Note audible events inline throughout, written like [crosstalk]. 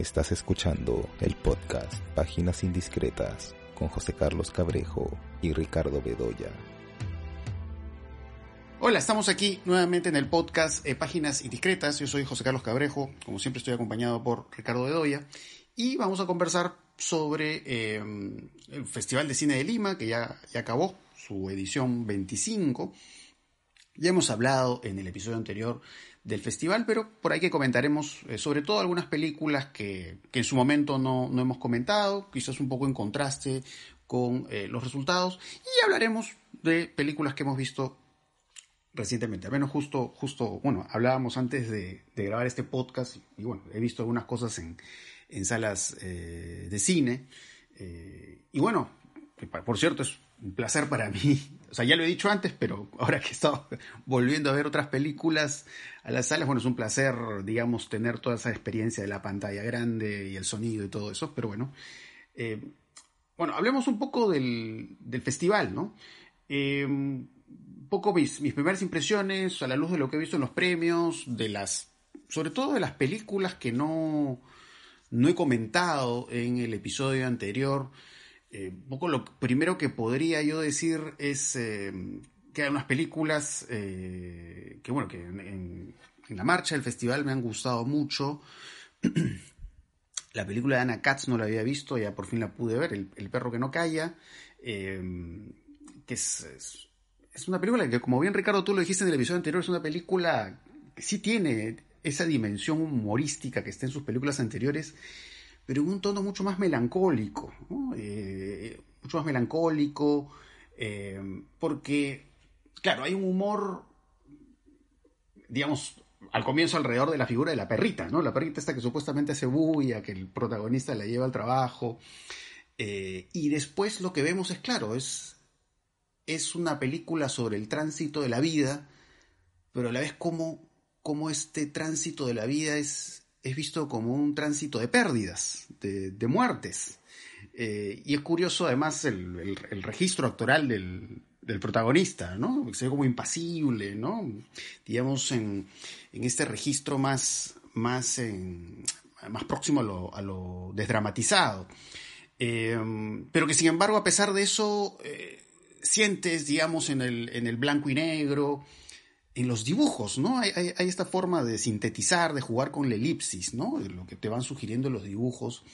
Estás escuchando el podcast Páginas Indiscretas con José Carlos Cabrejo y Ricardo Bedoya. Hola, estamos aquí nuevamente en el podcast eh, Páginas Indiscretas. Yo soy José Carlos Cabrejo, como siempre estoy acompañado por Ricardo Bedoya y vamos a conversar sobre eh, el Festival de Cine de Lima, que ya, ya acabó su edición 25. Ya hemos hablado en el episodio anterior del festival, pero por ahí que comentaremos eh, sobre todo algunas películas que, en su momento no, hemos comentado, quizás un poco en contraste con eh, los resultados, y hablaremos de películas que hemos visto recientemente. Al menos justo, justo, bueno, hablábamos antes de, grabar este podcast y bueno, he visto algunas cosas en, en salas eh, de cine. y bueno, por cierto, es un placer para mí. O sea, ya lo he dicho antes, pero ahora que he estado volviendo a ver otras películas a las salas, bueno, es un placer, digamos, tener toda esa experiencia de la pantalla grande y el sonido y todo eso. Pero bueno, eh, bueno, hablemos un poco del, festival, ¿no? Eh, un poco mis, mis primeras impresiones a la luz de lo que he visto en los premios, de las, sobre todo de las películas que no, no he comentado en el episodio anterior. Eh, un poco lo primero que podría yo decir es eh, que hay unas películas eh, que, bueno, que en, la marcha del festival me han gustado mucho. [clears throat] la película de Anna Katz no la había visto, ya por fin la pude ver, El, perro que no calla, que es, es, una película que, como bien Ricardo tú lo dijiste en el episodio anterior, es una película que sí tiene esa dimensión humorística que está en sus películas anteriores pero en un tono mucho más melancólico, eh, mucho más melancólico, eh, porque, claro, hay un humor, digamos, al comienzo alrededor de la figura de la perrita, ¿no? La perrita esta que supuestamente hace bulla, que el protagonista la lleva al trabajo, eh, y después lo que vemos es, claro, es, es una película sobre el tránsito de la vida, pero a la vez como, como este tránsito de la vida es es visto como un tránsito de pérdidas, de, muertes. Eh, y es curioso además el, registro actoral del, protagonista, ¿no? Se ve como impasible, ¿no? Digamos, en, este registro más, más, más próximo a lo, desdramatizado. Eh, pero que sin embargo, a pesar de eso, eh, sientes, digamos, en el, en el blanco y negro, en los dibujos, ¿no? Hay, esta forma de sintetizar, de jugar con la elipsis, ¿no? Lo que te van sugiriendo los dibujos.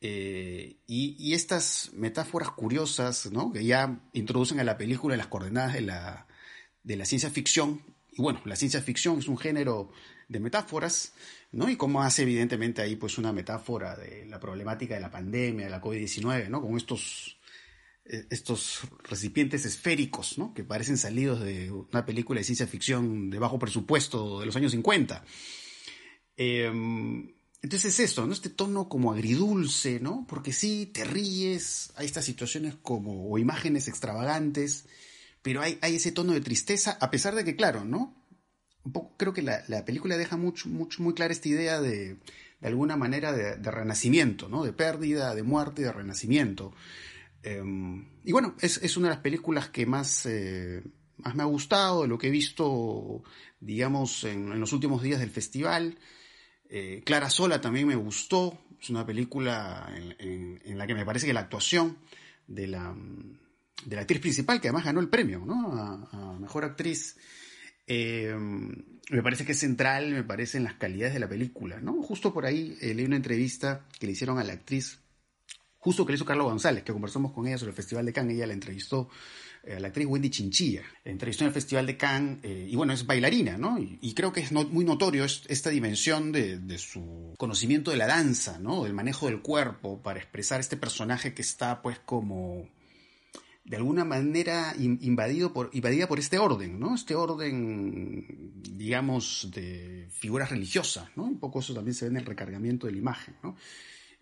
Eh, y, estas metáforas curiosas, ¿no? Que ya introducen a la película las coordenadas de la, de la ciencia ficción. Y bueno, la ciencia ficción es un género de metáforas, ¿no? Y como hace evidentemente ahí pues una metáfora de la problemática de la pandemia, de la COVID-19, ¿no? Con estos estos recipientes esféricos, ¿no? Que parecen salidos de una película de ciencia ficción de bajo presupuesto de los años 50. Em, entonces es esto, ¿no? Este tono como agridulce, ¿no? Porque sí, te ríes, hay estas situaciones como, o imágenes extravagantes, pero hay, hay ese tono de tristeza, a pesar de que, claro, ¿no? Un poco, creo que la, película deja mucho, mucho, muy clara esta idea de, de alguna manera, de, de renacimiento, ¿no? De pérdida, de muerte, de renacimiento. Em, y bueno, es, una de las películas que más, eh, más me ha gustado, de lo que he visto, digamos, en, los últimos días del festival. Eh, Clara Sola también me gustó, es una película en, la que me parece que la actuación de la, de la actriz principal, que además ganó el premio, ¿no? A, Mejor Actriz, em, me parece que es central, me parece en las calidades de la película, ¿no? Justo por ahí eh, leí una entrevista que le hicieron a la actriz justo que le hizo Carlos González, que conversamos con ella sobre el Festival de Cannes, ella la entrevistó eh, a la actriz Wendy Chinchilla, la entrevistó en el Festival de Cannes, eh, y bueno, es bailarina, ¿no? Y, creo que es muy notorio esta dimensión de, su conocimiento de la danza, ¿no? Del manejo del cuerpo para expresar este personaje que está pues como de alguna manera invadido por, invadida por este orden, ¿no? Este orden, digamos, de figuras religiosas, ¿no? Un poco eso también se ve en el recargamiento de la imagen, ¿no?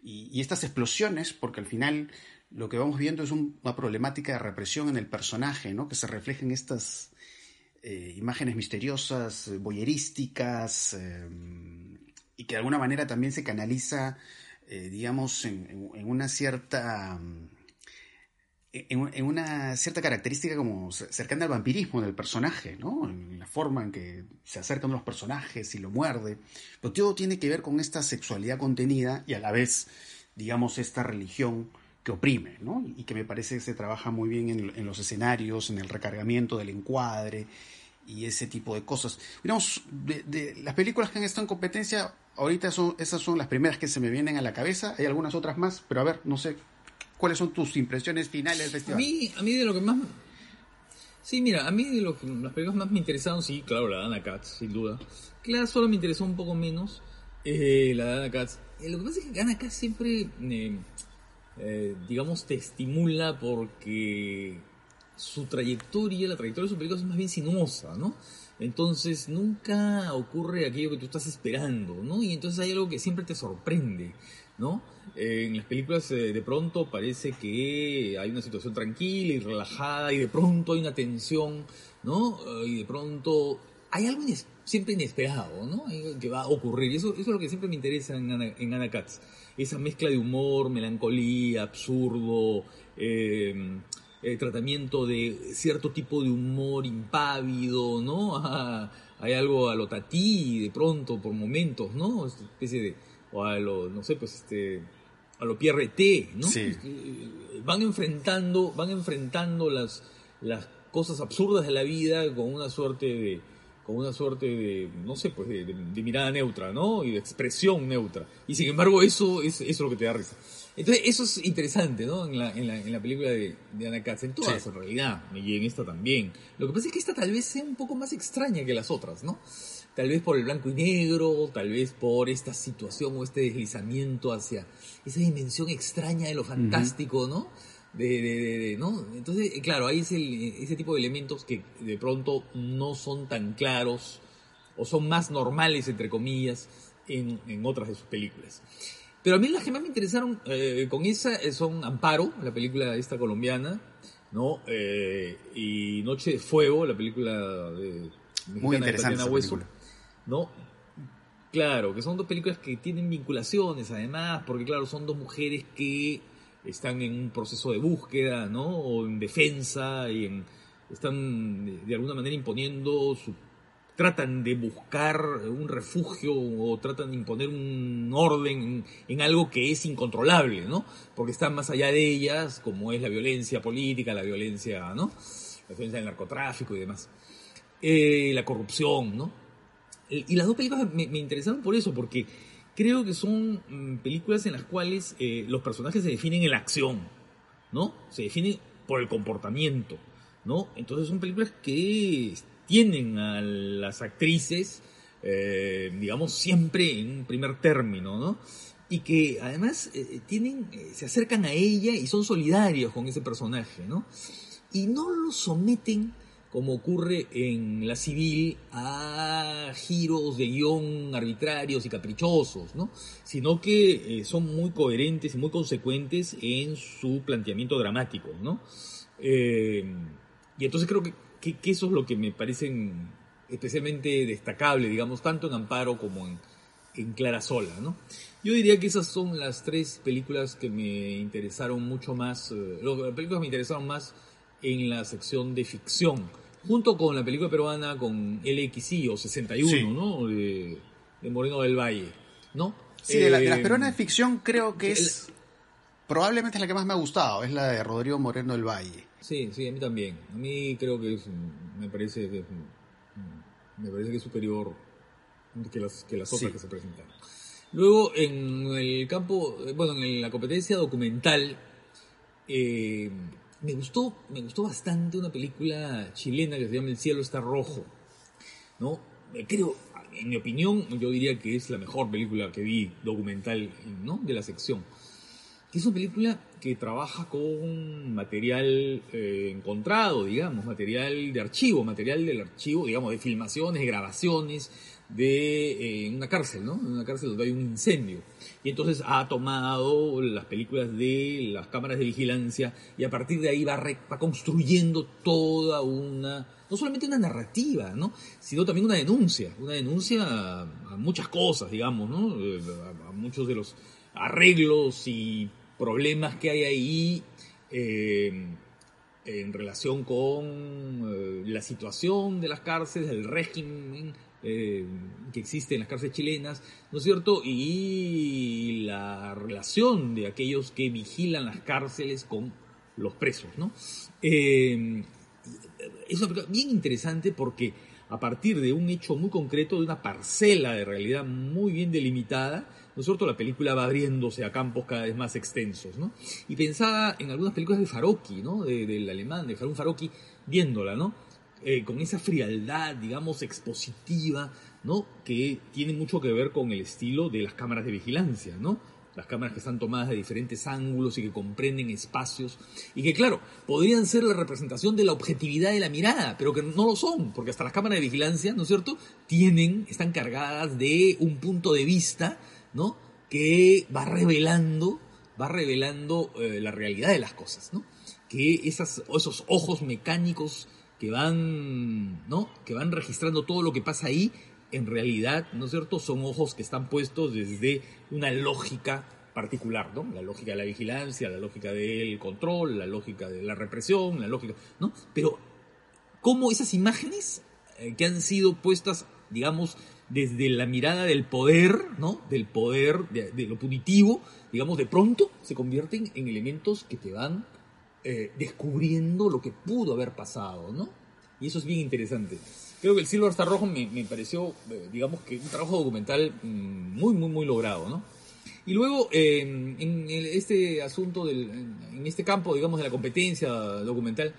Y, estas explosiones, porque al final lo que vamos viendo es una problemática de represión en el personaje, ¿no? que se refleja en estas eh, imágenes misteriosas, eh, boyerísticas, eh, y que de alguna manera también se canaliza, digamos, en, una cierta en, una cierta característica como cercana al vampirismo del personaje, ¿no? En la forma en que se acercan los personajes y lo muerde. Pero todo tiene que ver con esta sexualidad contenida y a la vez, digamos, esta religión que oprime, ¿no? Y que me parece que se trabaja muy bien en, los escenarios, en el recargamiento del encuadre y ese tipo de cosas. Digamos, de, las películas que han estado en competencia, ahorita son, esas son las primeras que se me vienen a la cabeza. Hay algunas otras más, pero a ver, no sé ¿Cuáles son tus impresiones finales del festival? A mí, a mí de lo que más... Sí, mira, a mí de lo que las películas más me interesaron, sí, claro, la Dana Katz, sin duda. Claro, solo me interesó un poco menos eh, la Dana Katz. Eh, lo que pasa es que Dana Katz siempre, eh, digamos, te estimula porque su trayectoria, la trayectoria de sus películas es más bien sinuosa, ¿no? Entonces nunca ocurre aquello que tú estás esperando, ¿no? Y entonces hay algo que siempre te sorprende. ¿no? En las películas eh, de pronto parece que hay una situación tranquila y relajada y de pronto hay una tensión, ¿no? Eh, y de pronto hay algo siempre inesperado, ¿no? Que va a ocurrir. Y eso, eso es lo que siempre me interesa en Ana, en Katz. Esa mezcla de humor, melancolía, absurdo, eh, tratamiento de cierto tipo de humor impávido, ¿no? [laughs] hay algo a lo tatí de pronto, por momentos, ¿no? Especie de o a lo, no sé, pues este, a lo PRT, ¿no? Sí. Van enfrentando, van enfrentando las, las cosas absurdas de la vida con una suerte de, con una suerte de, no sé, pues de, mirada neutra, ¿no? Y de expresión neutra. Y sin embargo eso es, eso es lo que te da risa. Entonces eso es interesante, ¿no? En la, en la, en la película de, de Ana Katz, en todas en realidad, y en esta también. Lo que pasa es que esta tal vez sea un poco más extraña que las otras, ¿no? Tal vez por el blanco y negro, tal vez por esta situación o este deslizamiento hacia esa dimensión extraña de lo fantástico, ¿no? De, de, ¿no? Entonces, eh, claro, hay ese, ese tipo de elementos que de pronto no son tan claros o son más normales, entre comillas, en, en otras de sus películas. Pero a mí las que más me interesaron eh, con esa eh, son Amparo, la película esta colombiana, ¿no? y Noche de Fuego, la película de Muy interesante ¿no? Claro, que son dos películas que tienen vinculaciones además, porque claro, son dos mujeres que están en un proceso de búsqueda, ¿no? O en defensa y en, están de alguna manera imponiendo su tratan de buscar un refugio o tratan de imponer un orden en, algo que es incontrolable, ¿no? Porque está más allá de ellas, como es la violencia política, la violencia, ¿no? La violencia del narcotráfico y demás. Eh, la corrupción, ¿no? Y las dos películas me, interesaron por eso, porque creo que son mm, películas en las cuales eh, los personajes se definen en la acción, ¿no? Se definen por el comportamiento, ¿no? Entonces son películas que tienen a las actrices, eh, digamos, siempre en primer término, ¿no? Y que además eh, tienen, se acercan a ella y son solidarios con ese personaje, ¿no? Y no lo someten como ocurre en la civil, a giros de guion arbitrarios y caprichosos, ¿no? sino que eh, son muy coherentes y muy consecuentes en su planteamiento dramático. ¿no? Eh, y entonces creo que, que, eso es lo que me parece especialmente destacable, digamos, tanto en Amparo como en, en Clara Sola. ¿no? Yo diría que esas son las tres películas que me interesaron mucho más, eh, las películas que me interesaron más en la sección de ficción junto con la película peruana con LXI o 61, ¿no? De, Moreno del Valle, ¿no? Sí, de, las eh, peruanas de ficción creo que es probablemente es la que más me ha gustado, es la de Rodrigo Moreno del Valle. Sí, sí, a mí también. A mí creo que es, me parece que es, me parece que es superior que las, que las otras que se presentaron. Luego, en el campo, bueno, en la competencia documental, eh, me gustó, me gustó bastante una película chilena que se llama El cielo está rojo. ¿No? Eh, creo, en mi opinión, yo diría que es la mejor película que vi documental ¿no? de la sección. Es una película que trabaja con material eh, encontrado, digamos, material de archivo, material del archivo, digamos, de filmaciones, de grabaciones, de eh, una cárcel, ¿no? En una cárcel donde hay un incendio. Y entonces ha tomado las películas de las cámaras de vigilancia y a partir de ahí va, va construyendo toda una, no solamente una narrativa, ¿no? Sino también una denuncia, una denuncia a, muchas cosas, digamos, ¿no? Eh, a, muchos de los arreglos y problemas que hay ahí. Eh, en relación con eh, la situación de las cárceles, el régimen eh, que existe en las cárceles chilenas, ¿no es cierto? Y la relación de aquellos que vigilan las cárceles con los presos, ¿no? Eh, es una bien interesante porque a partir de un hecho muy concreto, de una parcela de realidad muy bien delimitada, ¿no es cierto? La película va abriéndose a campos cada vez más extensos, ¿no? Y pensaba en algunas películas de Faroki, ¿no? del alemán, de Harun Faroki, viéndola, ¿no? Eh, con esa frialdad, digamos, expositiva, ¿no? Que tiene mucho que ver con el estilo de las cámaras de vigilancia, ¿no? las cámaras que están tomadas de diferentes ángulos y que comprenden espacios y que claro, podrían ser la representación de la objetividad de la mirada, pero que no lo son, porque hasta las cámaras de vigilancia, ¿no es cierto?, tienen, están cargadas de un punto de vista, ¿no?, que va revelando, va revelando eh, la realidad de las cosas, ¿no? Que esos ojos mecánicos que van, ¿no? Que van registrando todo lo que pasa ahí en realidad, ¿no es cierto?, son ojos que están puestos desde una lógica particular, ¿no? La lógica de la vigilancia, la lógica del control, la lógica de la represión, la lógica, ¿no? Pero, ¿cómo esas imágenes eh, que han sido puestas, digamos, desde la mirada del poder, ¿no? Del poder, de, lo punitivo, digamos, de pronto se convierten en elementos que te van eh, descubriendo lo que pudo haber pasado, ¿no? Y eso es bien interesante creo que el Silver Star Rojo me, pareció, eh, digamos que un trabajo documental mm, muy, muy, muy logrado, ¿no? Y luego, en este asunto, del, en este campo, digamos, de la competencia documental,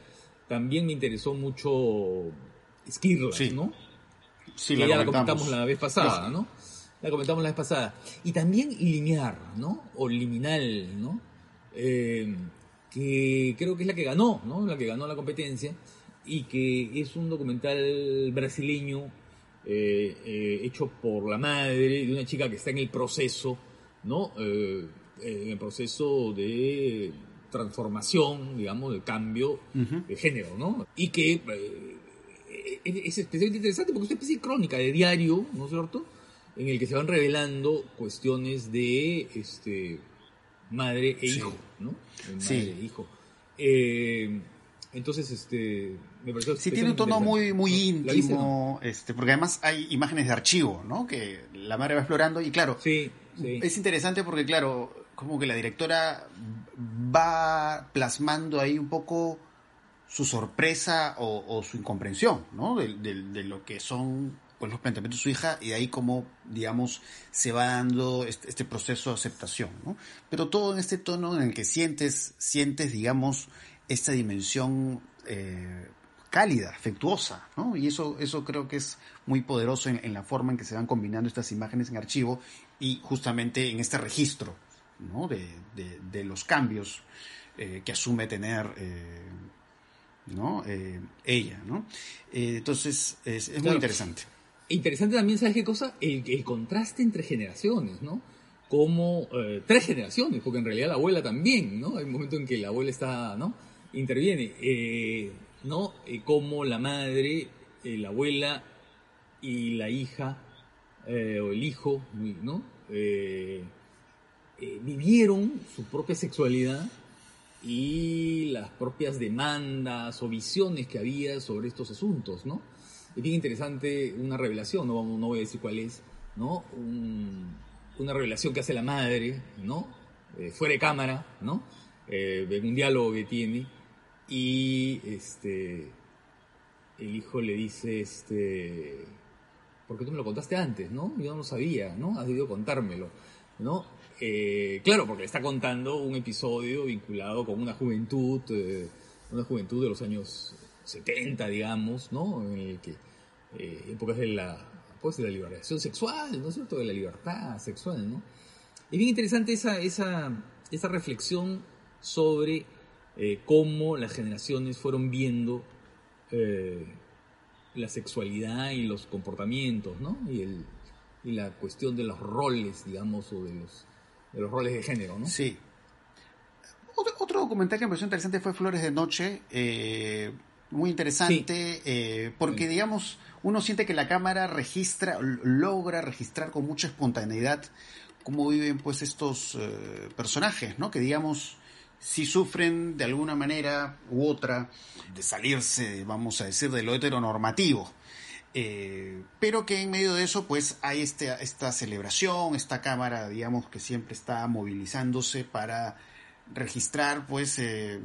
también me interesó mucho Skirlas, ¿no? Sí, la ya la comentamos la vez pasada, ¿no? La comentamos la vez pasada. Y también Linear, ¿no? O Liminal, ¿no? Eh, que creo que es la que ganó, ¿no? La que ganó la competencia y que es un documental brasileño eh, eh, hecho por la madre de una chica que está en el proceso, ¿no? Eh, en el proceso de transformación, digamos, de cambio de género, ¿no? Y que es especialmente interesante porque es una especie de crónica, de diario, ¿no es cierto? En el que se van revelando cuestiones de este madre e hijo, ¿no? madre e hijo. entonces, este, Sí, tiene un tono muy, muy íntimo, este, porque además hay imágenes de archivo, ¿no? Que la madre va explorando y claro, sí, es interesante porque claro, como que la directora va plasmando ahí un poco su sorpresa o, su incomprensión, ¿no? De, lo que son pues, los planteamientos de su hija y de ahí como, digamos, se va dando este, este, proceso de aceptación, ¿no? Pero todo en este tono en el que sientes, sientes, digamos, esta dimensión eh, cálida, afectuosa, ¿no? Y eso, eso creo que es muy poderoso en, la forma en que se van combinando estas imágenes en archivo y justamente en este registro, ¿no? De, los cambios eh, que asume tener, eh, ¿no? Eh, ella, ¿no? entonces, es, muy interesante. Interesante también, ¿sabes qué cosa? El, contraste entre generaciones, ¿no? Como tres generaciones, porque en realidad la abuela también, ¿no? Hay un momento en que la abuela está, ¿no? Interviene. ¿no? Eh, como la madre, eh, la abuela y la hija eh, o el hijo, ¿no? vivieron su propia sexualidad y las propias demandas o visiones que había sobre estos asuntos, ¿no? Es bien interesante una revelación, no, voy a decir cuál es, ¿no? una revelación que hace la madre, ¿no? fuera de cámara, ¿no? en un diálogo que tiene y este el hijo le dice, este, porque tú me lo contaste antes, ¿no? Yo no lo sabía, ¿no? Has debido contármelo, ¿no? Eh, claro, porque le está contando un episodio vinculado con una juventud, eh, una juventud de los años 70, digamos, ¿no? En el que, eh, épocas de la, pues, de la liberación sexual, ¿no es cierto? De la libertad sexual, ¿no? Es bien interesante esa, esa, esa reflexión sobre eh, cómo las generaciones fueron viendo eh, la sexualidad y los comportamientos, ¿no? Y, el, y la cuestión de los roles, digamos, o de los, de los roles de género, ¿no? Sí. Otro, documental que me pareció interesante fue Flores de Noche, eh, muy interesante, porque, digamos, uno siente que la cámara registra, logra registrar con mucha espontaneidad cómo viven, pues, estos personajes, ¿no? Que, digamos, si sufren de alguna manera u otra de salirse, vamos a decir, de lo heteronormativo. Eh, pero que en medio de eso pues hay este, esta celebración, esta cámara digamos que siempre está movilizándose para registrar pues eh,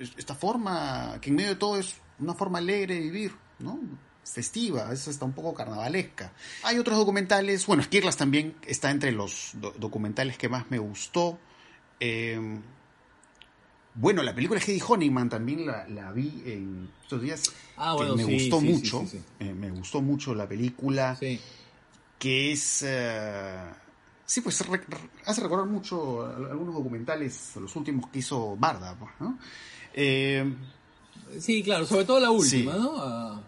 esta forma, que en medio de todo es una forma alegre de vivir, ¿no? festiva, es está un poco carnavalesca. Hay otros documentales, bueno, Skirlas también está entre los documentales que más me gustó. Eh, bueno, la película de Hedy Honeyman también la, vi en estos días. Ah, bueno, me gustó mucho. Eh, me gustó mucho la película. Que es. Eh, sí, pues hace recordar mucho algunos documentales, los últimos que hizo Barda, pues, ¿no? Eh, sí, claro, sobre todo la última, ¿no?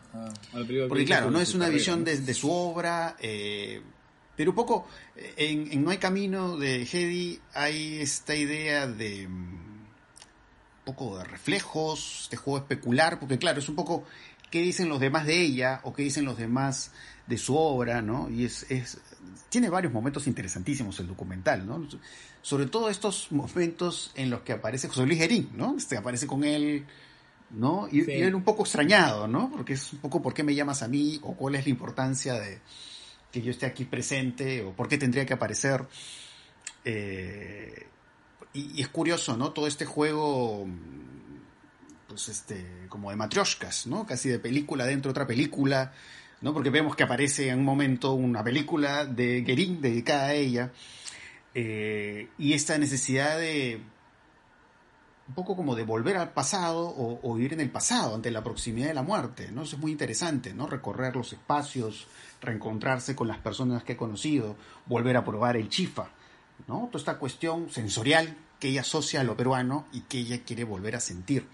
Porque, claro, no es una visión de, su obra. pero un poco en, en No hay camino de Hedy hay esta idea de poco de reflejos, este juego especular, porque claro, es un poco qué dicen los demás de ella o qué dicen los demás de su obra, ¿no? Y es, es tiene varios momentos interesantísimos el documental, ¿no? Sobre todo estos [laughs] momentos en los que aparece José Luis Gerín, ¿no? Este aparece con él, ¿no? Y, él un poco extrañado, ¿no? Porque es un poco por qué me llamas a mí o cuál es la importancia de que yo esté aquí presente o por qué tendría que aparecer. Eh, y, es curioso, ¿no? Todo este juego, este, como de matrioshkas, ¿no? Casi de película dentro de otra película, ¿no? Porque vemos que aparece en un momento una película de Gerin dedicada a ella. Eh, y esta necesidad de un poco como de volver al pasado o, o, vivir en el pasado ante la proximidad de la muerte, ¿no? Eso es muy interesante, ¿no? Recorrer los espacios, reencontrarse con las personas que he conocido, volver a probar el chifa. ¿no? Toda esta cuestión sensorial que ella asocia a lo peruano y que ella quiere volver a sentir.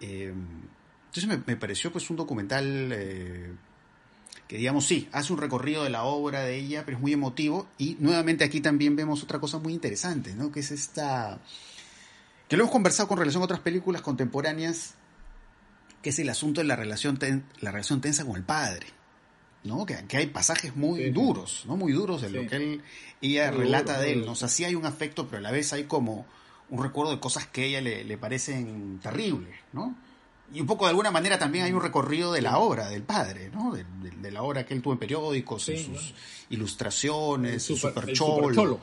Eh, entonces me, pareció pues un documental eh, que digamos sí, hace un recorrido de la obra de ella, pero es muy emotivo y nuevamente aquí también vemos otra cosa muy interesante, ¿no? Que es esta que lo hemos conversado con relación a otras películas contemporáneas, que es el asunto de la relación, la relación tensa con el padre. ¿no? Que, hay pasajes muy duros, ¿no? Muy duros de lo que él, ella relata de él. ¿no? O sea, sí hay un afecto, pero a la vez hay como un recuerdo de cosas que a ella le, parecen terribles, ¿no? Y un poco de alguna manera también hay un recorrido de la obra del padre, ¿no? De, la obra que él tuvo en periódicos, en sus ilustraciones, su super, cholo.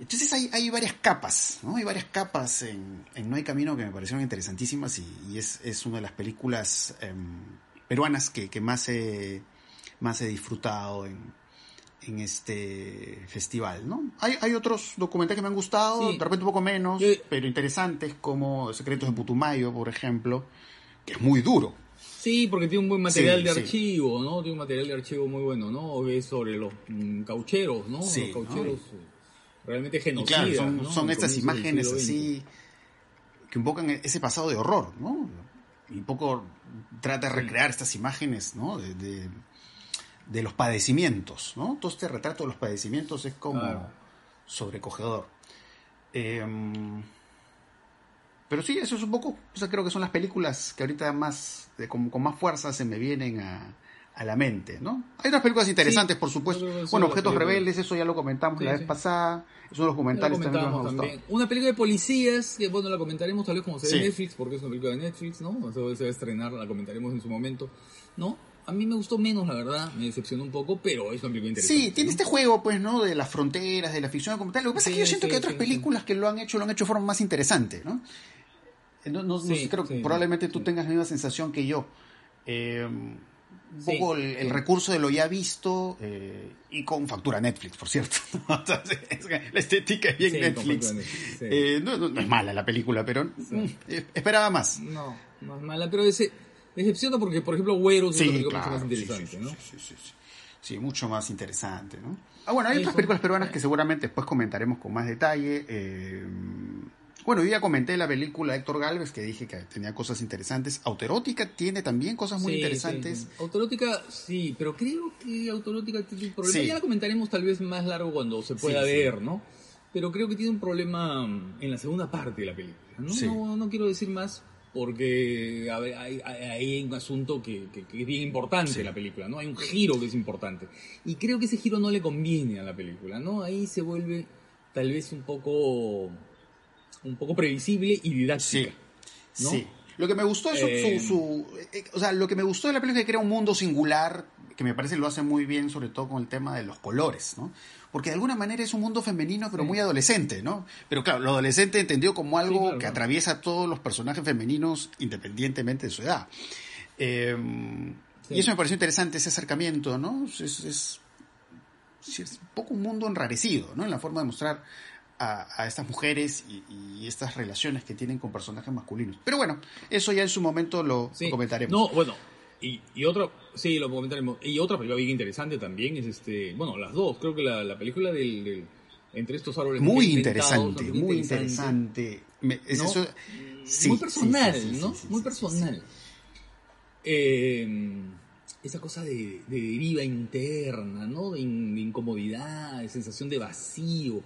Entonces hay, hay varias capas, ¿no? Hay varias capas en, No hay camino que me parecieron interesantísimas y, es, es, una de las películas em, peruanas que, que más he más he disfrutado en, en este festival, ¿no? Hay, hay otros documentales que me han gustado, de repente un poco menos, pero interesantes, como Secretos de Putumayo, por ejemplo, que es muy duro. Sí, porque tiene un buen material de archivo, ¿no? Tiene un material de archivo muy bueno, ¿no? Es sobre los mm, caucheros, ¿no? los caucheros eh, realmente genocidas. son, son estas imágenes así que invocan ese pasado de horror, ¿no? Y un poco trata de recrear estas imágenes, ¿no? de de los padecimientos, ¿no? Todo este retrato de los padecimientos es como sobrecogedor. Em, pero sí, eso es un poco, o sea, creo que son las películas que ahorita más, con, más fuerza se me vienen a, la mente, ¿no? Hay otras películas interesantes, por supuesto. Bueno, Objetos Rebeldes, eso ya lo comentamos la vez pasada. Es uno de los comentarios también, Una película de policías, que bueno, la comentaremos tal vez como se ve Netflix, porque es una película de Netflix, ¿no? se va a estrenar, la comentaremos en su momento, ¿no? A mí me gustó menos, la verdad, me decepcionó un poco, pero es una película interesante. Sí, tiene este juego, pues, ¿no? De las fronteras, de la ficción como tal. Lo que pasa es que yo siento que otras películas que lo han hecho, lo han hecho de forma más interesante, ¿no? Eh, no, no, creo que probablemente tú tengas la misma sensación que yo. Eh, un poco el, recurso de lo ya visto eh, y con factura Netflix, por cierto. [laughs] la estética es bien Netflix. no, es mala la película, pero esperaba más. No, no es mala, pero ese decepciona porque, por ejemplo, Güeros sí, es mucho más interesante, ¿no? Sí, sí, sí, mucho más interesante, ¿no? Ah, bueno, hay otras películas peruanas que seguramente después comentaremos con más detalle. Eh, bueno, yo ya comenté la película Héctor Galvez, que dije que tenía cosas interesantes. Autoerótica tiene también cosas muy interesantes. Sí, Autoerótica, sí, pero creo que Autoerótica tiene un problema. Ya la comentaremos tal vez más largo cuando se pueda ver, ¿no? Pero creo que tiene un problema en la segunda parte de la película. ¿no? No, no quiero decir más porque hay, hay, un asunto que, es bien importante en la película, ¿no? Hay un giro que es importante. Y creo que ese giro no le conviene a la película, ¿no? Ahí se vuelve tal vez un poco un poco previsible y didáctica. Sí, ¿no? sí. Lo que me gustó es su, Eh, su- su- eh, o sea, lo que me gustó de la película es que crea un mundo singular, que me parece lo hace muy bien, sobre todo con el tema de los colores, ¿no? Porque de alguna manera es un mundo femenino, pero Sí. muy adolescente, ¿no? Pero claro, lo adolescente entendido como algo Sí, claro, que claro. atraviesa a todos los personajes femeninos independientemente de su edad. Eh, Sí. Y eso me pareció interesante, ese acercamiento, ¿no? Es, es- es un poco un mundo enrarecido, ¿no? En la forma de mostrar a, a estas mujeres y, y estas relaciones que tienen con personajes masculinos. Pero bueno, eso ya en su momento lo Sí. comentaremos. No, bueno, y, y otra, sí, lo comentaremos. Y otra película bien interesante también es este, bueno, las dos, creo que la, la película del, del- entre estos árboles muy interesante, muy interesante. Me- es ¿no? eso- Mm, sí, muy personal, sí, ¿no? muy personal. Eh, esa cosa de, de deriva interna, ¿no? De, in- de incomodidad, de sensación de vacío,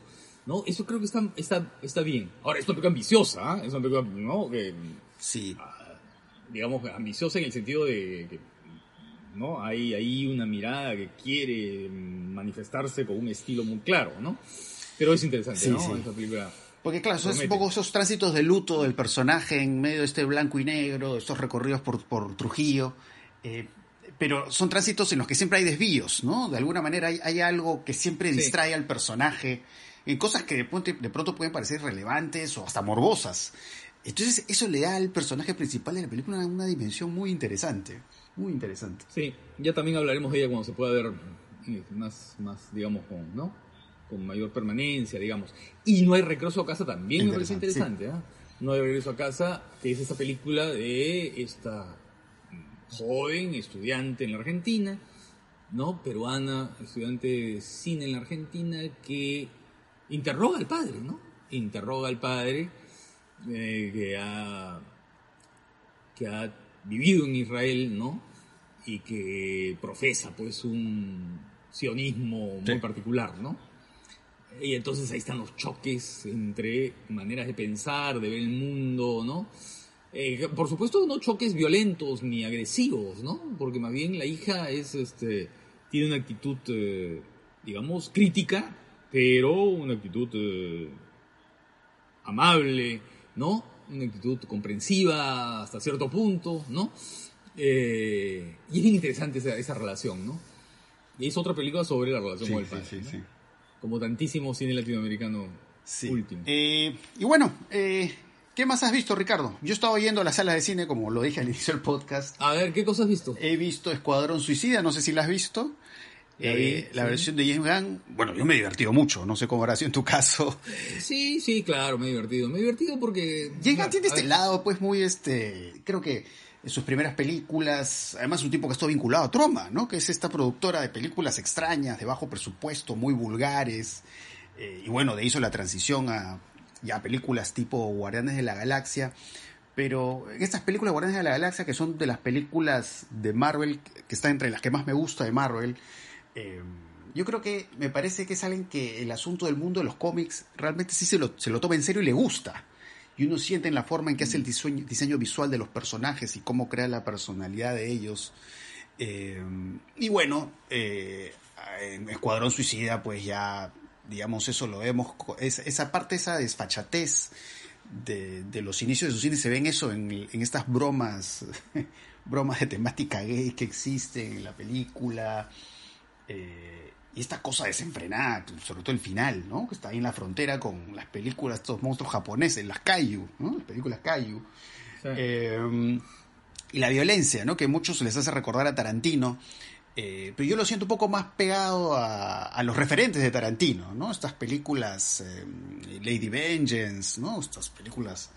¿no? Eso creo que está, está, está bien. Ahora, es una película ambiciosa, ¿eh? Es una película, ¿no? Que, Sí, digamos, ambiciosa en el sentido de que ¿no? Hay ahí una mirada que quiere manifestarse con un estilo muy claro, ¿no? Pero es interesante, Sí, ¿no? sí. Esa película. Porque claro, son un poco esos tránsitos de luto del personaje en medio de este blanco y negro, estos recorridos por, por Trujillo. eh, pero son tránsitos en los que siempre hay desvíos, ¿no? De alguna manera hay, hay algo que siempre Sí. distrae al personaje en cosas que de pronto, de pronto pueden parecer relevantes o hasta morbosas. Entonces eso le da al personaje principal de la película una, una dimensión muy interesante, muy interesante. Sí, ya también hablaremos de ella cuando se pueda ver eh, más, más digamos, con, ¿no? Con mayor permanencia, digamos. Y No hay regreso a casa también me parece Interesante, interesante, ¿ah? No hay regreso a casa, que es esa película de esta joven estudiante en la Argentina, ¿no? Peruana, estudiante de cine en la Argentina, que interroga al padre, ¿no? Interroga al padre eh, que ha que ha vivido en Israel, ¿no? Y que profesa pues un sionismo muy Sí. particular, ¿no? Y entonces ahí están los choques entre maneras de pensar, de ver el mundo, ¿no? Eh, por supuesto no choques violentos ni agresivos, ¿no? Porque más bien la hija es, este, tiene una actitud, eh, digamos, crítica, pero una actitud eh, amable, ¿no? Una actitud comprensiva hasta cierto punto, ¿no? Eh, y es bien interesante esa, esa relación, ¿no? Y es otra película sobre la relación con el padre, ¿no? Como tantísimo cine latinoamericano Sí. último. Eh, y bueno, eh, ¿qué más has visto, Ricardo? Yo estaba yendo a la sala de cine, como lo dije al inicio del podcast. A ver, ¿qué cosas has visto? He visto Escuadrón Suicida, no sé si la has visto. La Eh, la versión de James Gunn. Bueno, yo me he divertido mucho, no sé cómo habrá sido en tu caso. [laughs] Sí, sí, claro, me he divertido. Me he divertido porque... James Gunn tiene este lado, pues muy este. Creo que en sus primeras películas, además un tipo que está vinculado a Troma, ¿no? Que es esta productora de películas extrañas, de bajo presupuesto, muy vulgares. Eh, y bueno, de hizo la transición a ya películas tipo Guardianes de la Galaxia. Pero en estas películas Guardianes de la Galaxia, que son de las películas de Marvel, que está entre las que más me gusta de Marvel, eh, yo creo que me parece que es alguien que el asunto del mundo de los cómics realmente sí se lo, se lo toma en serio y le gusta. Y uno siente en la forma en que hace el diseño, diseño visual de los personajes y cómo crea la personalidad de ellos. Eh, y bueno, eh, en Escuadrón Suicida, pues ya, digamos, eso lo vemos, es- esa parte, esa desfachatez de, de los inicios de su cine, se ven eso en, en estas bromas, [laughs] bromas de temática gay que existen en la película. Eh, y esta cosa desenfrenada, sobre todo el final, ¿no? Que está ahí en la frontera con las películas, estos monstruos japoneses, las Kaiju, ¿no? Las películas Kaiju. sí. Eh, y la violencia, ¿no? Que a muchos les hace recordar a Tarantino. Eh, pero yo lo siento un poco más pegado a, a los referentes de Tarantino, ¿no? Estas películas, eh, Lady Vengeance, ¿no? Estas películas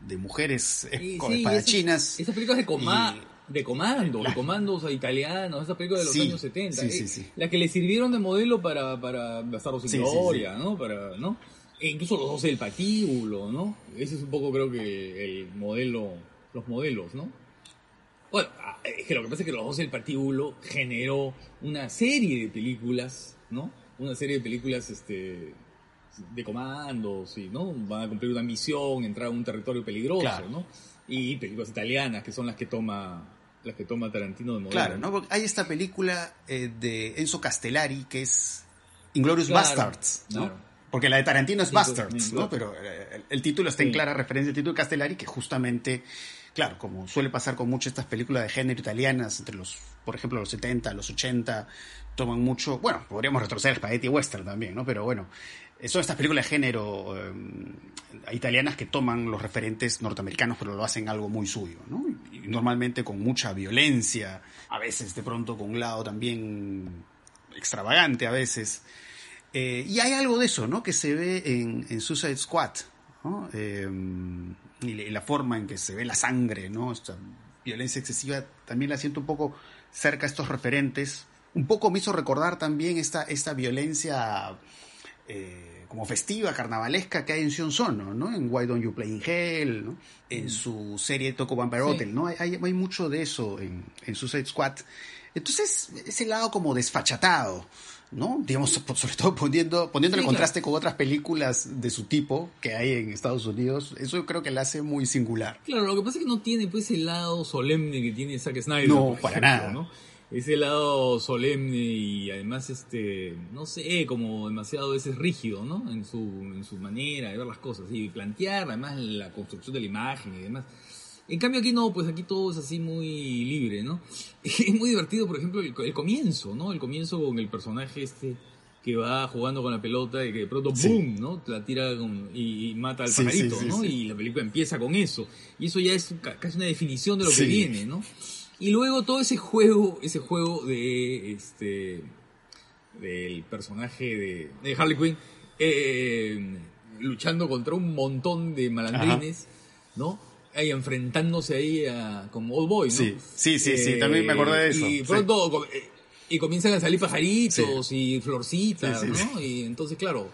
de mujeres Sí, sí, espadachinas. Esas, esas películas de, coma- Y- de comando, La- de comandos italianos, esas películas de los Sí, años 70. sí, eh, sí, que le sirvieron de modelo para, para Bastardos sin Gloria, ¿no? Para, ¿no? E incluso los dos del patíbulo, ¿no? Ese es un poco creo que el modelo, los modelos, ¿no? Bueno, ah, es que lo que pasa es que los dos del patíbulo generó una serie de películas, ¿no? Una serie de películas, este de comandos y no van a cumplir una misión entrar a un territorio peligroso Claro. no y películas italianas que son las que toma las que toma Tarantino de modelo Claro, ¿no? Porque hay esta película eh, de Enzo Castellari que es Inglorious Claro, Bastards, ¿no? claro. Porque la de Tarantino es Bastards, ¿no? Pero eh, el, título está en clara referencia al título de Castellari, que justamente, claro, como suele pasar con muchas estas películas de género italianas, entre los, por ejemplo, los 70, los 80, toman mucho, bueno, podríamos retroceder Spaghetti Western también, ¿no? Pero bueno, son estas películas de género eh, italianas que toman los referentes norteamericanos, pero lo hacen algo muy suyo, ¿no? Y normalmente con mucha violencia, a veces de pronto con un lado también extravagante, a veces. Eh, y hay algo de eso, ¿no? Que se ve en, Suicide Squad, ¿no? Eh, y la forma en que se ve la sangre, ¿no? Esta violencia excesiva también la siento un poco cerca a estos referentes. Un poco me hizo recordar también esta, esta violencia eh, como festiva, carnavalesca que hay en Sion Sono, ¿no? En Why Don't You Play in Hell, ¿no? En mm. su serie Toco Vampire Hotel, ¿no? Hay, hay, mucho de eso en, en Suicide Squad. Entonces, ese lado como desfachatado, ¿no? Digamos, sobre todo poniendo, poniendo el contraste con otras películas de su tipo que hay en Estados Unidos, eso yo creo que la hace muy singular. Claro, lo que pasa es que no tiene pues el lado solemne que tiene Zack Snyder. No, para nada. ¿no? Ese lado solemne y además, este, no sé, como demasiado a veces rígido, ¿no? En su, en su manera de ver las cosas y plantear además la construcción de la imagen y demás. En cambio aquí no, pues aquí todo es así muy libre, ¿no? [laughs] Es muy divertido, por ejemplo, el, comienzo, ¿no? El comienzo con el personaje este que va jugando con la pelota y que de pronto ¡boom! ¿no? La tira y, mata al pajarito, ¿no? Y la película empieza con eso. Y eso ya es casi una definición de lo que viene, ¿no? Y luego todo ese juego, ese juego de este del personaje de, de Harley Quinn eh, luchando contra un montón de malandrines, ¿no? ahí enfrentándose ahí a, como Old Boy, ¿no? Sí, sí, sí, también me acordé de eso. Y pronto eh, y comienzan a salir pajaritos y florcitas, ¿no? Y entonces, claro,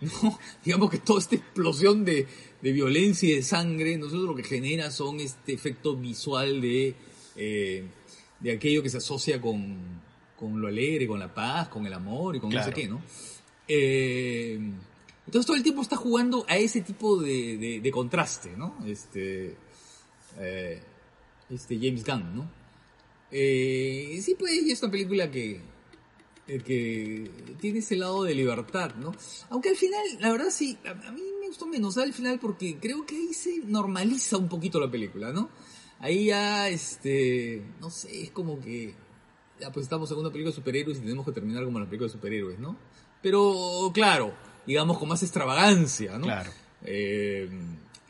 [laughs] digamos que toda esta explosión de, de, violencia y de sangre, nosotros lo que genera son este efecto visual de, eh, de aquello que se asocia con, con lo alegre, con la paz, con el amor y con no sé qué, ¿no? Eh, entonces todo el tiempo está jugando a ese tipo de, de, contraste, ¿no? Este, eh, este James Gunn, ¿no? Eh, sí, pues es una película que, eh, que tiene ese lado de libertad, ¿no? Aunque al final, la verdad sí, a, mí me gustó menos al final porque creo que ahí se normaliza un poquito la película, ¿no? Ahí ya, este, no sé, es como que ya pues estamos en una película de superhéroes y tenemos que terminar como la película de superhéroes, ¿no? Pero claro, digamos, con más extravagancia, ¿no? Claro. Eh,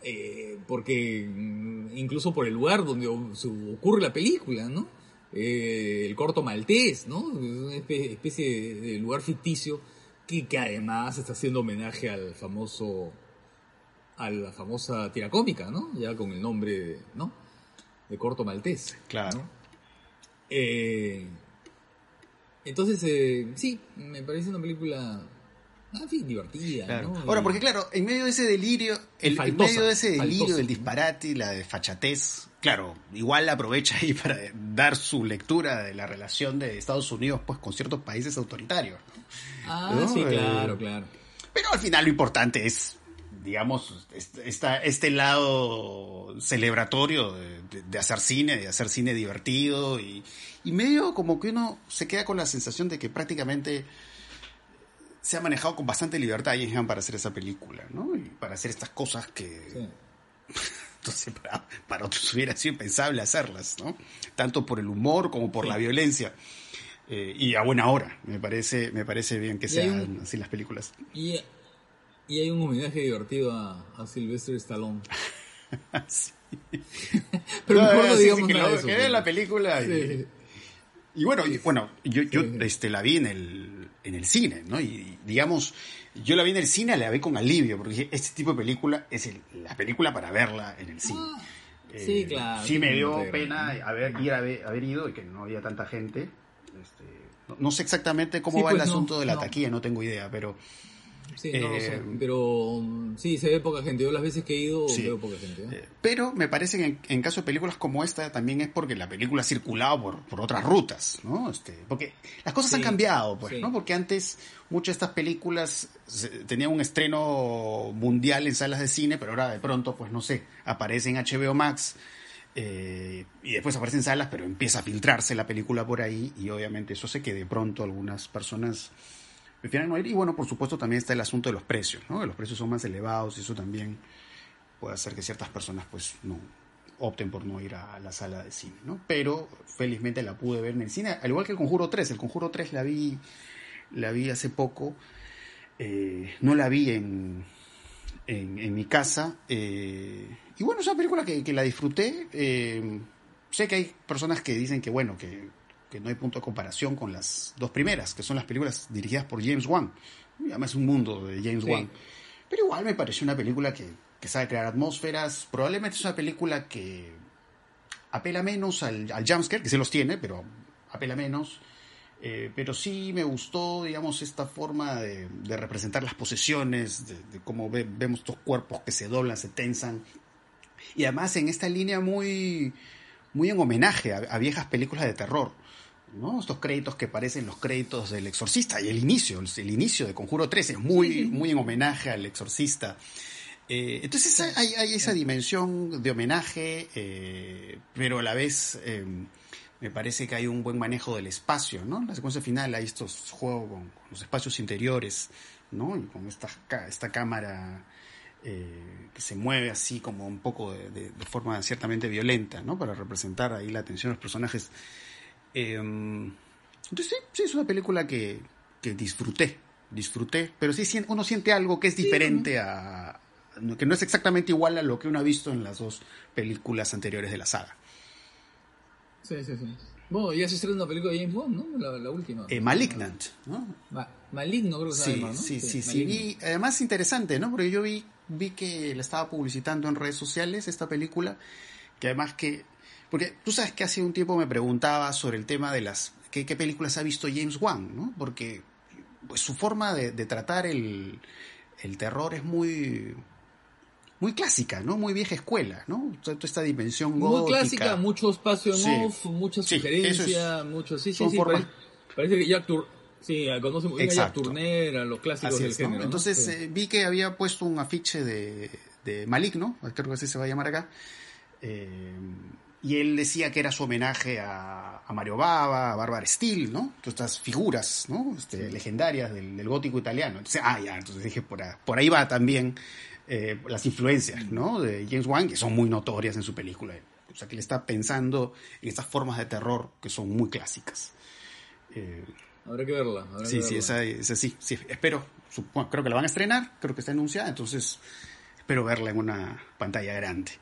eh, porque mm, incluso por el lugar donde ocurre la película, ¿no? Eh, el corto maltés, ¿no? Una especie de lugar ficticio que, que, además está haciendo homenaje al famoso, a la famosa tira cómica, ¿no? Ya con el nombre, ¿no? De corto maltés. Claro. entonces, sí, me parece una película Ah, divertida. Ahora, porque claro, en medio de ese delirio, el, en medio de ese delirio del disparate y la desfachatez, claro, igual aprovecha ahí para dar su lectura de la relación de Estados Unidos pues con ciertos países autoritarios. Ah, sí, claro, eh, claro. Pero al final lo importante es, digamos, este lado celebratorio de, hacer cine, de hacer cine divertido y, y medio como que uno se queda con la sensación de que prácticamente se ha manejado con bastante libertad James para hacer esa película, ¿no? Y para hacer estas cosas que... [laughs] Entonces, para, otros hubiera sido impensable hacerlas, ¿no? Tanto por el humor como por la violencia. Eh, y a buena hora, me parece, me parece bien que sean así las películas. Y, y, hay un homenaje divertido a, a Sylvester Stallone. [laughs] sí. [laughs] Pero mejor no, digamos que, nada lo, que la película y, y, bueno, y, bueno, yo, yo este, la vi en el en el cine, ¿no? Y digamos, yo la vi en el cine, la vi con alivio, porque dije, este tipo de película es la película para verla en el cine. Ah, sí, eh, claro. Sí, me dio pena haber, ir, haber, haber, ido y que no había tanta gente. Este, no, sé exactamente cómo va el pues asunto de la taquilla, no tengo idea, pero Sí, no lo sé. Eh, pero sí, se ve poca gente. Yo las veces que he ido veo poca gente. ¿eh? Eh, pero me parece que en, caso de películas como esta también es porque la película ha circulado por, por otras rutas, ¿no? Este, porque las cosas han cambiado, pues, ¿no? Porque antes muchas de estas películas tenían un estreno mundial en salas de cine, pero ahora de pronto, pues no sé, aparece en HBO Max. y después aparece en salas, pero empieza a filtrarse la película por ahí y obviamente eso sé que de pronto algunas personas prefieren no ir. Y bueno, por supuesto también está el asunto de los precios, ¿no? Los precios son más elevados y eso también puede hacer que ciertas personas pues no opten por no ir a la sala de cine, ¿no? Pero felizmente la pude ver en el cine, al igual que el Conjuro 3. El Conjuro 3 la vi, la vi hace poco, eh, no la vi en, en, mi casa. Eh, y bueno, es una película que, que la disfruté. Eh, sé que hay personas que dicen que, bueno, que, que, no hay punto de comparación con las dos primeras, que son las películas dirigidas por James Wan. Además es un mundo de James Wan. Pero igual me pareció una película que, que sabe crear atmósferas. Probablemente es una película que apela menos al, al jumpscare, que se los tiene, pero apela menos. Eh, pero sí me gustó, digamos, esta forma de, representar las posesiones, de, cómo vemos estos cuerpos que se doblan, se tensan. Y además en esta línea muy, muy en homenaje a, viejas películas de terror. ¿No? Estos créditos que parecen los créditos del Exorcista y el inicio, el inicio de Conjuro 3 es muy, muy en homenaje al Exorcista. Eh, entonces hay, hay, esa dimensión de homenaje, eh, pero a la vez me parece que hay un buen manejo del espacio, ¿no? En la secuencia final hay estos juegos con, los espacios interiores, ¿no? Y con esta, esta cámara eh, que se mueve así como un poco de, forma ciertamente violenta, ¿no? Para representar ahí la atención de los personajes. Em, entonces sí, sí, es una película que, que disfruté, disfruté, pero sí uno siente algo que es diferente a que no es exactamente igual a lo que uno ha visto en las dos películas anteriores de la saga. Sí, sí, sí. Bueno, ya se estrenó una película de James Bond, ¿no? La, última. Eh, Malignant, ¿no? Maligno, creo que se llama, ¿no? Sí, sí, sí. además, interesante, ¿no? Porque yo vi, vi que la estaba publicitando en redes sociales esta película, que además que. Porque tú sabes que hace un tiempo me preguntaba sobre el tema de las. ¿Qué, qué películas ha visto James Wan, ¿no? Porque pues, su forma de, de tratar el, el terror es muy muy clásica, ¿no? Muy vieja escuela, ¿no? Toda esta dimensión gótica. Muy clásica, mucho espacio en off, mucha sugerencia, mucho... Sí, sí, sí, parece, que Jack Tur Sí, conoce muy bien a los clásicos del género. Entonces eh, vi que había puesto un afiche de, de Maligno, creo que así se va a llamar acá, eh, y él decía que era su homenaje a, a Mario Bava, a Barbara Steele, ¿no? Todas estas figuras, ¿no? Este, legendarias del, del, gótico italiano. Entonces, ah, ya, entonces dije, por, por ahí va también eh, las influencias ¿no? de James Wan, que son muy notorias en su película. O sea, que le está pensando en estas formas de terror que son muy clásicas. Eh, habrá que verla. sí, sí, esa, sí, sí. Espero, creo que la van a estrenar, creo que está anunciada, entonces espero verla en una pantalla grande.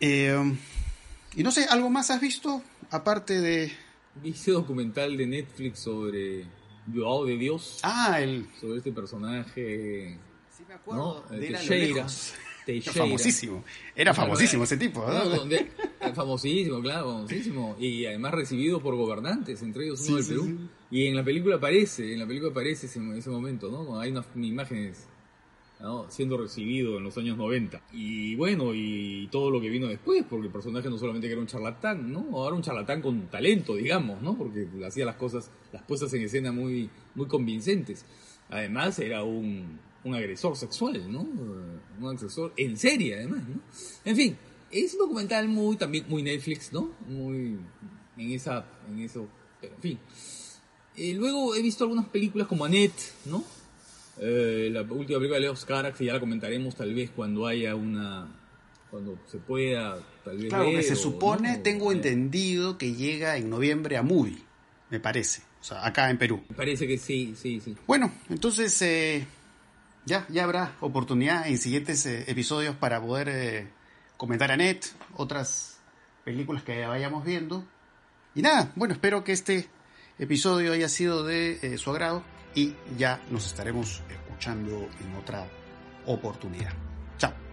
Eh, y no sé, ¿algo más has visto? Aparte de... Vi ese documental de Netflix sobre Joao de Dios. Ah, el... Sobre este personaje ¿no? Teixeira. Famosísimo. Era famosísimo ese tipo. famosísimo, claro, famosísimo. Y además recibido por gobernantes, entre ellos uno del Perú. Y en la película aparece, en la película aparece ese, ese momento, ¿no? Hay unas imágenes siendo recibido en los años 90. Y bueno, y todo lo que vino después, porque el personaje no solamente era un charlatán, ¿no? Ahora un charlatán con talento, digamos, ¿no? Porque hacía las cosas, las puestas en escena muy, muy convincentes. Además era un un agresor sexual, ¿no? Un agresor en serie, además, ¿no? En fin, es un documental muy, también muy Netflix, ¿no? Muy en esa, en eso, pero en fin. Eh, luego he visto algunas películas como Annette, ¿no? Eh, la última película de Leo Carax, ya la comentaremos tal vez cuando haya una, cuando se pueda, tal vez. Claro, que se supone, tengo entendido que llega en noviembre a Movie, me parece. O sea, acá en Perú. Me parece que sí, sí, sí. Bueno, entonces eh, ya, ya habrá oportunidad en siguientes eh, episodios para poder eh, comentar a Net, otras películas que vayamos viendo. Y nada, bueno, espero que este episodio haya sido de eh, su agrado y ya nos estaremos escuchando en otra oportunidad. Chao.